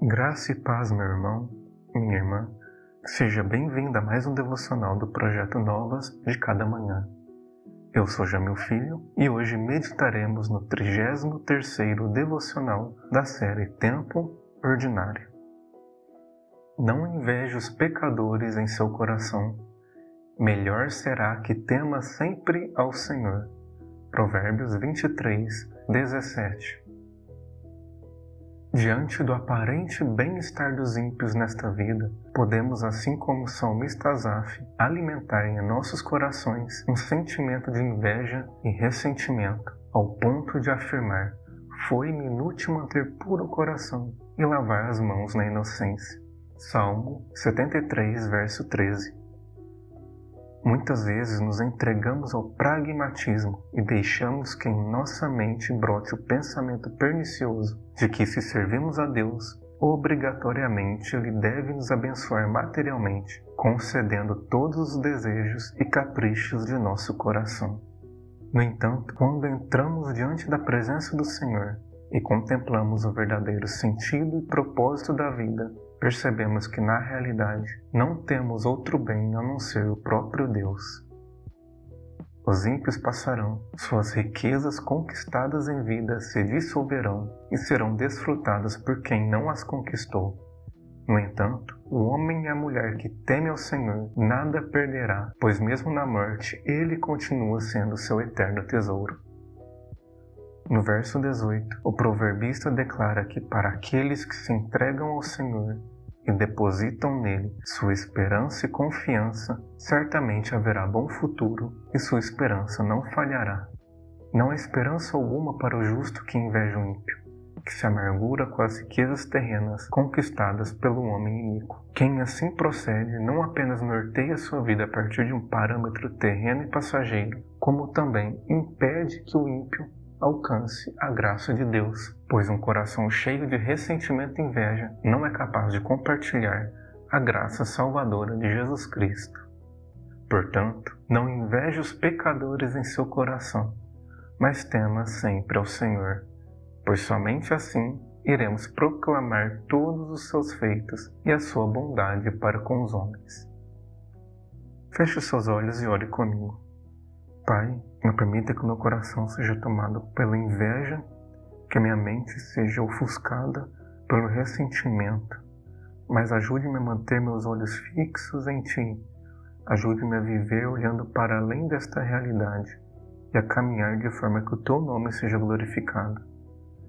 Graça e paz, meu irmão, minha irmã. Seja bem-vinda a mais um devocional do projeto Novas de Cada Manhã. Eu sou Jamil Filho e hoje meditaremos no 33º devocional da série Tempo Ordinário. Não inveje os pecadores em seu coração. Melhor será que tema sempre ao Senhor. Provérbios 23, 17. Diante do aparente bem-estar dos ímpios nesta vida, podemos, assim como o salmista Asaf, alimentar em nossos corações um sentimento de inveja e ressentimento, ao ponto de afirmar: Foi-me inútil manter puro o coração e lavar as mãos na inocência. Salmo 73, verso 13. Muitas vezes nos entregamos ao pragmatismo e deixamos que em nossa mente brote o pensamento pernicioso de que, se servimos a Deus, obrigatoriamente Ele deve nos abençoar materialmente, concedendo todos os desejos e caprichos de nosso coração. No entanto, quando entramos diante da presença do Senhor e contemplamos o verdadeiro sentido e propósito da vida, percebemos que na realidade não temos outro bem a não ser o próprio Deus. Os ímpios passarão, suas riquezas conquistadas em vida se dissolverão e serão desfrutadas por quem não as conquistou. No entanto, o homem e a mulher que teme ao Senhor nada perderá, pois mesmo na morte ele continua sendo seu eterno tesouro. No verso 18, o proverbista declara que para aqueles que se entregam ao Senhor e depositam nele sua esperança e confiança, certamente haverá bom futuro e sua esperança não falhará. Não há esperança alguma para o justo que inveja o ímpio, que se amargura com as riquezas terrenas conquistadas pelo homem iníquo. Quem assim procede não apenas norteia sua vida a partir de um parâmetro terreno e passageiro, como também impede que o ímpio alcance a graça de Deus, pois um coração cheio de ressentimento e inveja não é capaz de compartilhar a graça salvadora de Jesus Cristo. Portanto, não inveje os pecadores em seu coração, mas tema sempre ao Senhor, pois somente assim iremos proclamar todos os seus feitos e a sua bondade para com os homens. Feche os seus olhos e ore comigo. Pai, não permita que o meu coração seja tomado pela inveja, que a minha mente seja ofuscada pelo ressentimento, mas ajude-me a manter meus olhos fixos em Ti. Ajude-me a viver olhando para além desta realidade e a caminhar de forma que o Teu nome seja glorificado.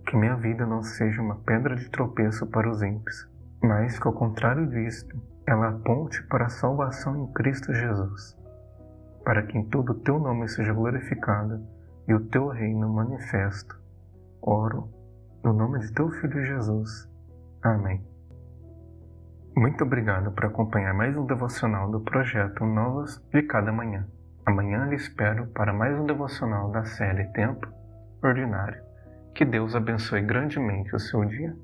Que minha vida não seja uma pedra de tropeço para os ímpios, mas que, ao contrário disto, ela aponte para a salvação em Cristo Jesus para que em todo o teu nome seja glorificado e o teu reino manifesto. Oro no nome de teu Filho Jesus. Amém. Muito obrigado por acompanhar mais um devocional do projeto Novas de Cada Manhã. Amanhã lhe espero para mais um devocional da série Tempo Ordinário. Que Deus abençoe grandemente o seu dia.